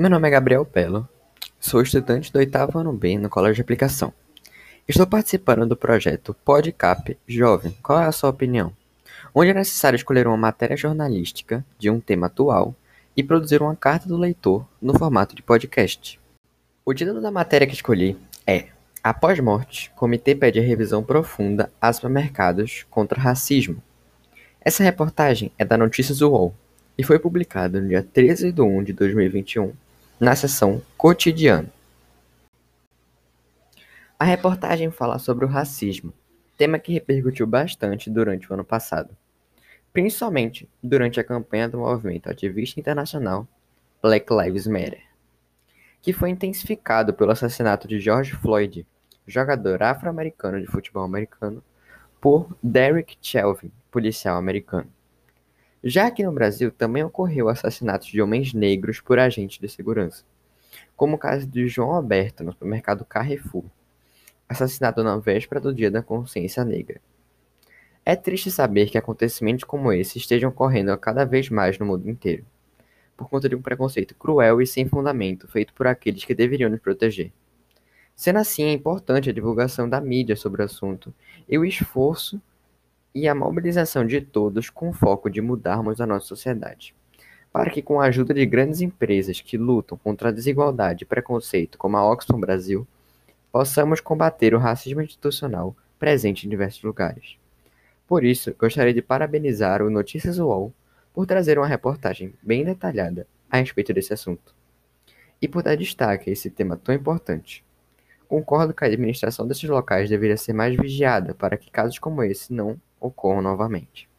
Meu nome é Gabriel Pelo, sou estudante do oitavo ano B no Colégio de Aplicação. Estou participando do projeto PodCap Jovem. Qual é a sua opinião? Onde é necessário escolher uma matéria jornalística de um tema atual e produzir uma carta do leitor no formato de podcast. O título da matéria que escolhi é Após morte, comitê pede revisão profunda a supermercados contra racismo. Essa reportagem é da Notícias UOL e foi publicada no dia 13 de 1 de 2021 na seção Cotidiano. A reportagem fala sobre o racismo, tema que repercutiu bastante durante o ano passado, principalmente durante a campanha do movimento ativista internacional Black Lives Matter, que foi intensificado pelo assassinato de George Floyd, jogador afro-americano de futebol americano, por Derek Chauvin, policial americano. Já aqui no Brasil também ocorreu assassinatos de homens negros por agentes de segurança, como o caso de João Alberto no supermercado Carrefour, assassinado na véspera do Dia da Consciência Negra. É triste saber que acontecimentos como esse estejam ocorrendo cada vez mais no mundo inteiro, por conta de um preconceito cruel e sem fundamento feito por aqueles que deveriam nos proteger. Sendo assim, é importante a divulgação da mídia sobre o assunto e o esforço e a mobilização de todos com o foco de mudarmos a nossa sociedade, para que, com a ajuda de grandes empresas que lutam contra a desigualdade e preconceito, como a Oxfam Brasil, possamos combater o racismo institucional presente em diversos lugares. Por isso, gostaria de parabenizar o Notícias UOL por trazer uma reportagem bem detalhada a respeito desse assunto e por dar destaque a esse tema tão importante. Concordo que a administração desses locais deveria ser mais vigiada para que casos como esse não ocorram novamente.